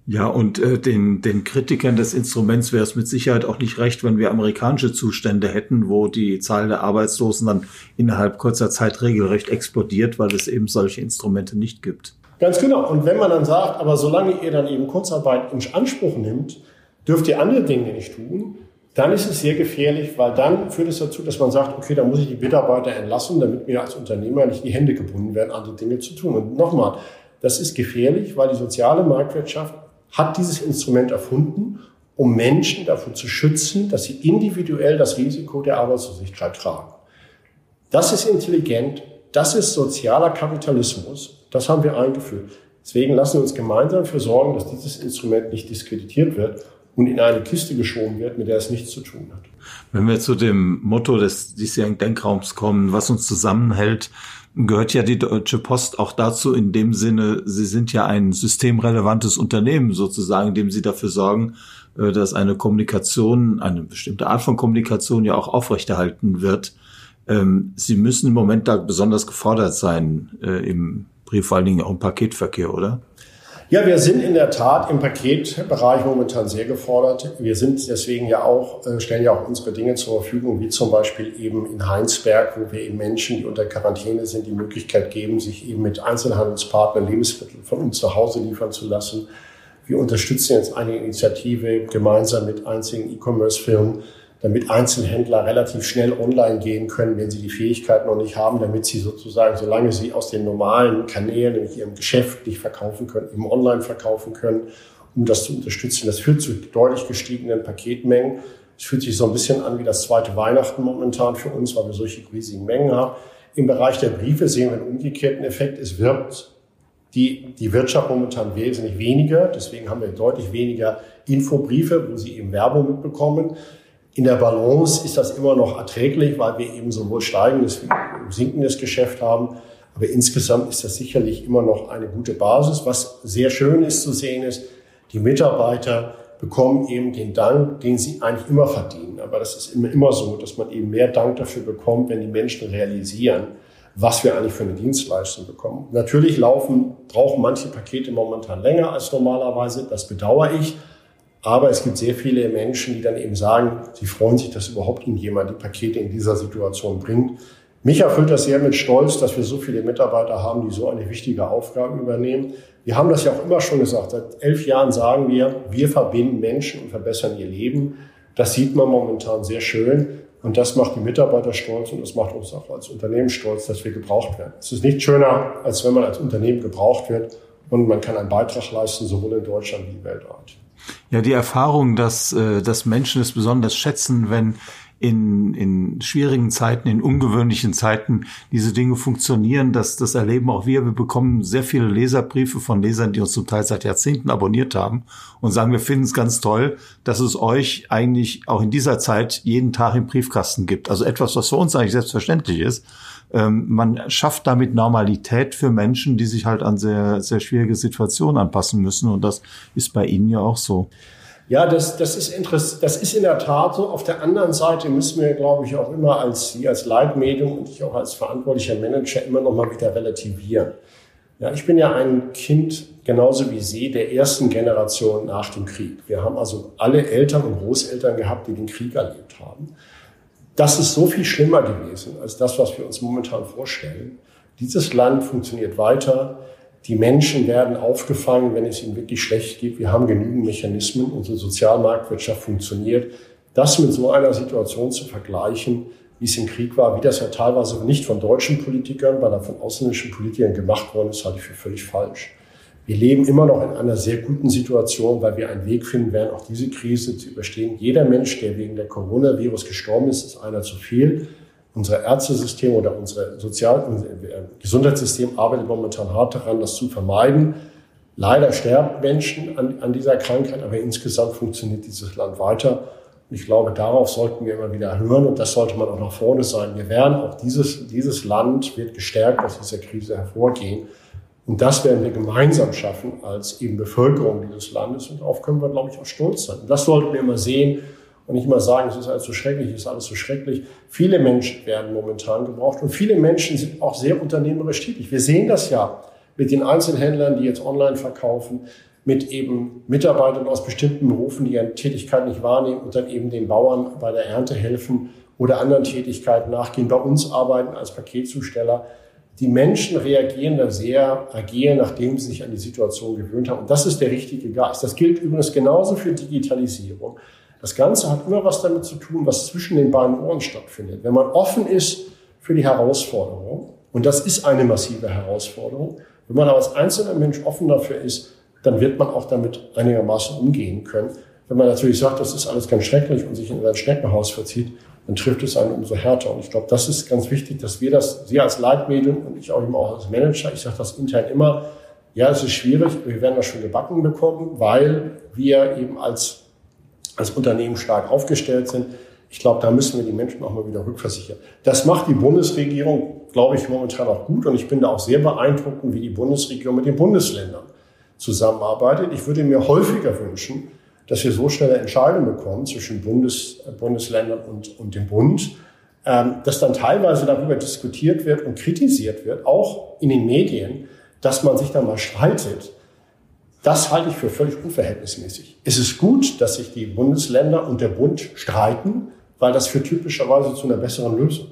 Ja, und äh, den, den Kritikern des Instruments wäre es mit Sicherheit auch nicht recht, wenn wir amerikanische Zustände hätten, wo die Zahl der Arbeitslosen dann innerhalb kurzer Zeit regelrecht explodiert, weil es eben solche Instrumente nicht gibt. Ganz genau. Und wenn man dann sagt, aber solange ihr dann eben Kurzarbeit in Anspruch nimmt, dürft ihr andere Dinge nicht tun, dann ist es sehr gefährlich, weil dann führt es dazu, dass man sagt, okay, da muss ich die Mitarbeiter entlassen, damit mir als Unternehmer nicht die Hände gebunden werden, andere Dinge zu tun. Und nochmal, das ist gefährlich, weil die soziale Marktwirtschaft hat dieses Instrument erfunden, um Menschen davor zu schützen, dass sie individuell das Risiko der Arbeitslosigkeit tragen. Das ist intelligent, das ist sozialer Kapitalismus, das haben wir eingeführt. Deswegen lassen wir uns gemeinsam dafür sorgen, dass dieses Instrument nicht diskreditiert wird und in eine Kiste geschoben wird, mit der es nichts zu tun hat. Wenn wir zu dem Motto des diesjährigen Denkraums kommen, was uns zusammenhält, gehört ja die Deutsche Post auch dazu in dem Sinne, sie sind ja ein systemrelevantes Unternehmen sozusagen, indem sie dafür sorgen, äh, dass eine Kommunikation, eine bestimmte Art von Kommunikation ja auch aufrechterhalten wird. Ähm, sie müssen im Moment da besonders gefordert sein äh, im Brief, vor allen Dingen auch im Paketverkehr, oder? Ja, wir sind in der Tat im Paketbereich momentan sehr gefordert. Wir sind deswegen ja auch, äh, stellen ja auch unsere Dinge zur Verfügung, wie zum Beispiel eben in Heinsberg, wo wir eben Menschen, die unter Quarantäne sind, die Möglichkeit geben, sich eben mit Einzelhandelspartnern Lebensmittel von uns nach Hause liefern zu lassen. Wir unterstützen jetzt eine Initiative gemeinsam mit einzigen E-Commerce-Firmen, damit Einzelhändler relativ schnell online gehen können, wenn sie die Fähigkeit noch nicht haben, damit sie sozusagen, solange sie aus den normalen Kanälen, nämlich ihrem Geschäft nicht verkaufen können, im Online verkaufen können, um das zu unterstützen. Das führt zu deutlich gestiegenen Paketmengen. Es fühlt sich so ein bisschen an wie das zweite Weihnachten momentan für uns, weil wir solche riesigen Mengen haben. Im Bereich der Briefe sehen wir einen umgekehrten Effekt. Es wirkt die, die Wirtschaft momentan wesentlich weniger. Deswegen haben wir deutlich weniger Infobriefe, wo Sie eben Werbung mitbekommen. In der Balance ist das immer noch erträglich, weil wir eben sowohl steigendes wie sinkendes Geschäft haben. Aber insgesamt ist das sicherlich immer noch eine gute Basis. Was sehr schön ist zu sehen ist, die Mitarbeiter bekommen eben den Dank, den sie eigentlich immer verdienen. Aber das ist immer, immer so, dass man eben mehr Dank dafür bekommt, wenn die Menschen realisieren, was wir eigentlich für eine Dienstleistung bekommen. Natürlich laufen, brauchen manche Pakete momentan länger als normalerweise. Das bedauere ich. Aber es gibt sehr viele Menschen, die dann eben sagen, sie freuen sich, dass überhaupt ihnen jemand die Pakete in dieser Situation bringt. Mich erfüllt das sehr mit Stolz, dass wir so viele Mitarbeiter haben, die so eine wichtige Aufgabe übernehmen. Wir haben das ja auch immer schon gesagt. Seit elf Jahren sagen wir, wir verbinden Menschen und verbessern ihr Leben. Das sieht man momentan sehr schön. Und das macht die Mitarbeiter stolz und das macht uns auch als Unternehmen stolz, dass wir gebraucht werden. Es ist nicht schöner, als wenn man als Unternehmen gebraucht wird und man kann einen Beitrag leisten, sowohl in Deutschland wie weltweit. Ja, die Erfahrung, dass, äh, dass Menschen es besonders schätzen, wenn in, in schwierigen Zeiten, in ungewöhnlichen Zeiten diese Dinge funktionieren. Das, das erleben auch wir. Wir bekommen sehr viele Leserbriefe von Lesern, die uns zum Teil seit Jahrzehnten abonniert haben und sagen, wir finden es ganz toll, dass es euch eigentlich auch in dieser Zeit jeden Tag im Briefkasten gibt. Also etwas, was für uns eigentlich selbstverständlich ist. Ähm, man schafft damit Normalität für Menschen, die sich halt an sehr, sehr schwierige Situationen anpassen müssen. Und das ist bei Ihnen ja auch so. Ja, das, das, ist interessant. das ist in der Tat so. Auf der anderen Seite müssen wir, glaube ich, auch immer als Sie als Leitmedium und ich auch als verantwortlicher Manager immer noch mal wieder relativieren. Ja, ich bin ja ein Kind, genauso wie Sie, der ersten Generation nach dem Krieg. Wir haben also alle Eltern und Großeltern gehabt, die den Krieg erlebt haben. Das ist so viel schlimmer gewesen als das, was wir uns momentan vorstellen. Dieses Land funktioniert weiter. Die Menschen werden aufgefangen, wenn es ihnen wirklich schlecht geht. Wir haben genügend Mechanismen. Unsere Sozialmarktwirtschaft funktioniert. Das mit so einer Situation zu vergleichen, wie es im Krieg war, wie das ja teilweise nicht von deutschen Politikern, sondern von ausländischen Politikern gemacht worden ist, halte ich für völlig falsch. Wir leben immer noch in einer sehr guten Situation, weil wir einen Weg finden werden, auch diese Krise zu überstehen. Jeder Mensch, der wegen der Coronavirus gestorben ist, ist einer zu viel. Unser Ärztesystem oder unser Sozial- unser äh, Gesundheitssystem arbeitet momentan hart daran, das zu vermeiden. Leider sterben Menschen an, an dieser Krankheit, aber insgesamt funktioniert dieses Land weiter. Und ich glaube, darauf sollten wir immer wieder hören und das sollte man auch nach vorne sagen. Wir werden auch dieses, dieses Land wird gestärkt aus dieser Krise hervorgehen. Und das werden wir gemeinsam schaffen als eben Bevölkerung dieses Landes. Und darauf können wir, glaube ich, auch stolz sein. Und das sollten wir immer sehen und nicht immer sagen, es ist alles so schrecklich, es ist alles so schrecklich. Viele Menschen werden momentan gebraucht und viele Menschen sind auch sehr unternehmerisch tätig. Wir sehen das ja mit den Einzelhändlern, die jetzt online verkaufen, mit eben Mitarbeitern aus bestimmten Berufen, die ihre Tätigkeit nicht wahrnehmen und dann eben den Bauern bei der Ernte helfen oder anderen Tätigkeiten nachgehen, bei uns arbeiten als Paketzusteller. Die Menschen reagieren da sehr agil, nachdem sie sich an die Situation gewöhnt haben. Und das ist der richtige Geist. Das gilt übrigens genauso für Digitalisierung. Das Ganze hat immer was damit zu tun, was zwischen den beiden Ohren stattfindet. Wenn man offen ist für die Herausforderung, und das ist eine massive Herausforderung, wenn man aber als einzelner Mensch offen dafür ist, dann wird man auch damit einigermaßen umgehen können. Wenn man natürlich sagt, das ist alles ganz schrecklich und sich in sein Schneckenhaus verzieht, dann trifft es einen umso härter. Und ich glaube, das ist ganz wichtig, dass wir das, Sie als Leitmedium und ich auch eben auch als Manager, ich sage das intern immer, ja, es ist schwierig, wir werden das schon gebacken bekommen, weil wir eben als, als Unternehmen stark aufgestellt sind. Ich glaube, da müssen wir die Menschen auch mal wieder rückversichern. Das macht die Bundesregierung, glaube ich, momentan auch gut. Und ich bin da auch sehr beeindruckt, wie die Bundesregierung mit den Bundesländern zusammenarbeitet. Ich würde mir häufiger wünschen, dass wir so schnelle Entscheidungen bekommen zwischen Bundes, Bundesländern und, und dem Bund, ähm, dass dann teilweise darüber diskutiert wird und kritisiert wird, auch in den Medien, dass man sich da mal streitet. Das halte ich für völlig unverhältnismäßig. Es ist gut, dass sich die Bundesländer und der Bund streiten, weil das führt typischerweise zu einer besseren Lösung.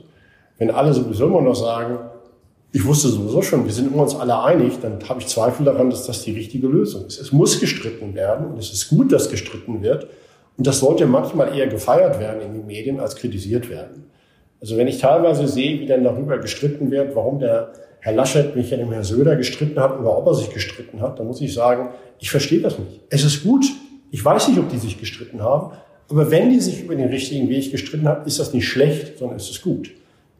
Wenn alle sowieso immer noch sagen, ich wusste sowieso schon, wir sind uns alle einig, dann habe ich Zweifel daran, dass das die richtige Lösung ist. Es muss gestritten werden und es ist gut, dass gestritten wird. Und das sollte manchmal eher gefeiert werden in den Medien als kritisiert werden. Also wenn ich teilweise sehe, wie dann darüber gestritten wird, warum der Herr Laschet mich ja dem Herrn Söder gestritten hat oder ob er sich gestritten hat, dann muss ich sagen, ich verstehe das nicht. Es ist gut. Ich weiß nicht, ob die sich gestritten haben. Aber wenn die sich über den richtigen Weg gestritten haben, ist das nicht schlecht, sondern es ist gut.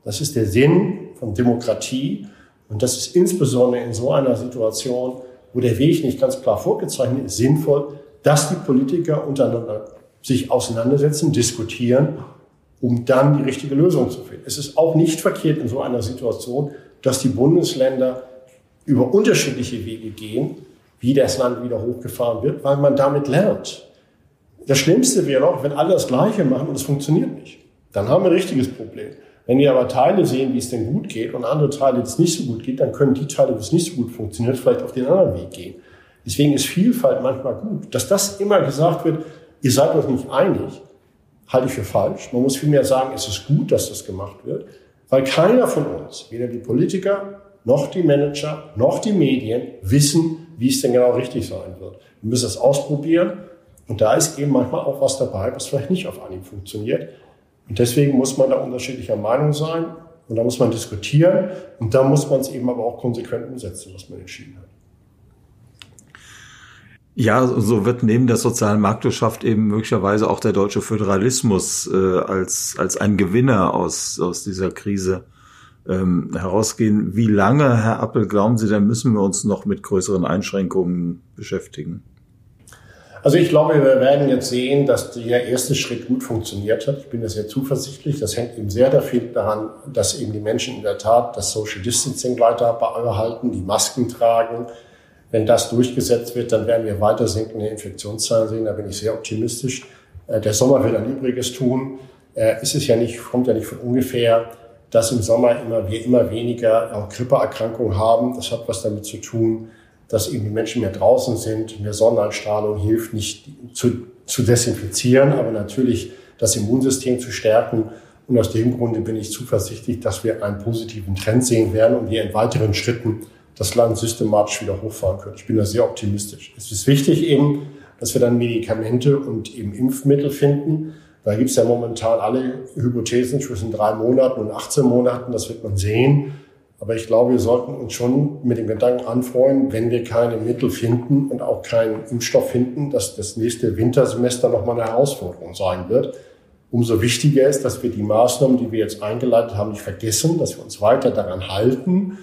Das ist der Sinn von Demokratie. Und das ist insbesondere in so einer Situation, wo der Weg nicht ganz klar vorgezeichnet ist, sinnvoll, dass die Politiker untereinander sich auseinandersetzen, diskutieren, um dann die richtige Lösung zu finden. Es ist auch nicht verkehrt in so einer Situation, dass die Bundesländer über unterschiedliche Wege gehen, wie das Land wieder hochgefahren wird, weil man damit lernt. Das Schlimmste wäre auch, wenn alle das Gleiche machen und es funktioniert nicht. Dann haben wir ein richtiges Problem. Wenn wir aber Teile sehen, wie es denn gut geht und andere Teile, die es nicht so gut geht, dann können die Teile, wo es nicht so gut funktioniert, vielleicht auf den anderen Weg gehen. Deswegen ist Vielfalt manchmal gut. Dass das immer gesagt wird, ihr seid euch nicht einig, halte ich für falsch. Man muss vielmehr sagen, es ist gut, dass das gemacht wird, weil keiner von uns, weder die Politiker, noch die Manager, noch die Medien wissen, wie es denn genau richtig sein wird. Wir müssen es ausprobieren und da ist eben manchmal auch was dabei, was vielleicht nicht auf Anhieb funktioniert. Und deswegen muss man da unterschiedlicher Meinung sein und da muss man diskutieren und da muss man es eben aber auch konsequent umsetzen, was man entschieden hat. Ja, so wird neben der sozialen Marktwirtschaft eben möglicherweise auch der deutsche Föderalismus äh, als, als ein Gewinner aus, aus dieser Krise ähm, herausgehen. Wie lange, Herr Appel, glauben Sie, denn müssen wir uns noch mit größeren Einschränkungen beschäftigen? Also ich glaube, wir werden jetzt sehen, dass der erste Schritt gut funktioniert hat. Ich bin da sehr zuversichtlich. Das hängt eben sehr daran, dass eben die Menschen in der Tat das Social Distancing weiter behalten, die Masken tragen. Wenn das durchgesetzt wird, dann werden wir weiter sinkende Infektionszahlen sehen. Da bin ich sehr optimistisch. Äh, der Sommer wird ein Übriges tun. Äh, es ist ja nicht, kommt ja nicht von ungefähr, dass im Sommer immer, wir immer weniger auch Grippeerkrankungen haben. Das hat was damit zu tun, dass eben die Menschen mehr draußen sind, mehr Sonneneinstrahlung hilft, nicht zu, zu desinfizieren, aber natürlich das Immunsystem zu stärken. Und aus dem Grunde bin ich zuversichtlich, dass wir einen positiven Trend sehen werden und wir in weiteren Schritten das Land systematisch wieder hochfahren können. Ich bin da sehr optimistisch. Es ist wichtig eben, dass wir dann Medikamente und eben Impfmittel finden. Da gibt es ja momentan alle Hypothesen zwischen drei Monaten und 18 Monaten. Das wird man sehen. Aber ich glaube, wir sollten uns schon mit dem Gedanken anfreuen, wenn wir keine Mittel finden und auch keinen Impfstoff finden, dass das nächste Wintersemester nochmal eine Herausforderung sein wird. Umso wichtiger ist, dass wir die Maßnahmen, die wir jetzt eingeleitet haben, nicht vergessen, dass wir uns weiter daran halten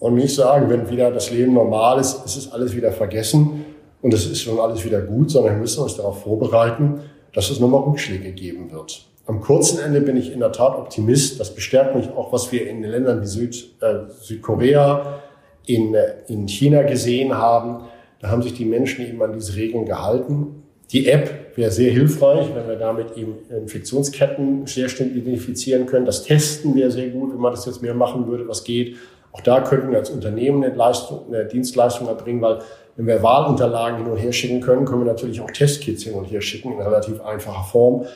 und nicht sagen, wenn wieder das Leben normal ist, ist es alles wieder vergessen und es ist schon alles wieder gut, sondern wir müssen uns darauf vorbereiten, dass es nochmal Rückschläge geben wird. Am kurzen Ende bin ich in der Tat Optimist. Das bestärkt mich auch, was wir in Ländern wie Süd, äh, Südkorea, in, äh, in China gesehen haben. Da haben sich die Menschen eben an diese Regeln gehalten. Die App wäre sehr hilfreich, wenn wir damit eben Infektionsketten sehr schnell identifizieren können. Das Testen wäre sehr gut, wenn man das jetzt mehr machen würde, was geht. Auch da könnten wir als Unternehmen eine, Leistung, eine Dienstleistung erbringen, weil wenn wir Wahlunterlagen hin und her schicken können, können wir natürlich auch Testkits hin und her schicken in relativ einfacher Form.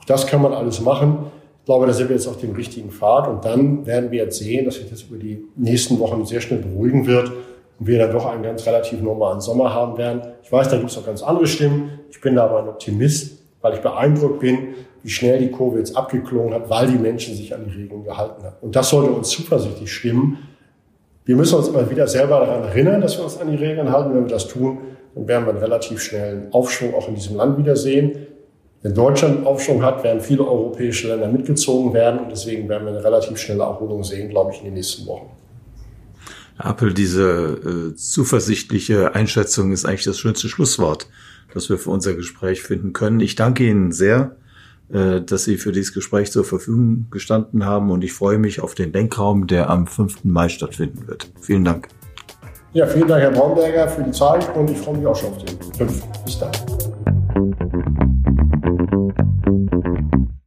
Auch das kann man alles machen. Ich glaube, da sind wir jetzt auf dem richtigen Pfad und dann werden wir jetzt sehen, dass sich das über die nächsten Wochen sehr schnell beruhigen wird und wir dann doch einen ganz relativ normalen Sommer haben werden. Ich weiß, da gibt es auch ganz andere Stimmen. Ich bin da aber ein Optimist, weil ich beeindruckt bin, wie schnell die Kurve jetzt abgeklungen hat, weil die Menschen sich an die Regeln gehalten haben. Und das sollte uns zuversichtlich stimmen. Wir müssen uns immer wieder selber daran erinnern, dass wir uns an die Regeln halten. Wenn wir das tun, dann werden wir einen relativ schnellen Aufschwung auch in diesem Land wiedersehen. Wenn Deutschland Aufschwung hat, werden viele europäische Länder mitgezogen werden und deswegen werden wir eine relativ schnelle Erholung sehen, glaube ich, in den nächsten Wochen. Apple, diese äh, zuversichtliche Einschätzung ist eigentlich das schönste Schlusswort, das wir für unser Gespräch finden können. Ich danke Ihnen sehr, äh, dass Sie für dieses Gespräch zur Verfügung gestanden haben und ich freue mich auf den Denkraum, der am 5. Mai stattfinden wird. Vielen Dank. Ja, vielen Dank, Herr Braunberger, für die Zeit und ich freue mich auch schon auf den 5. Bis dann. Thank you.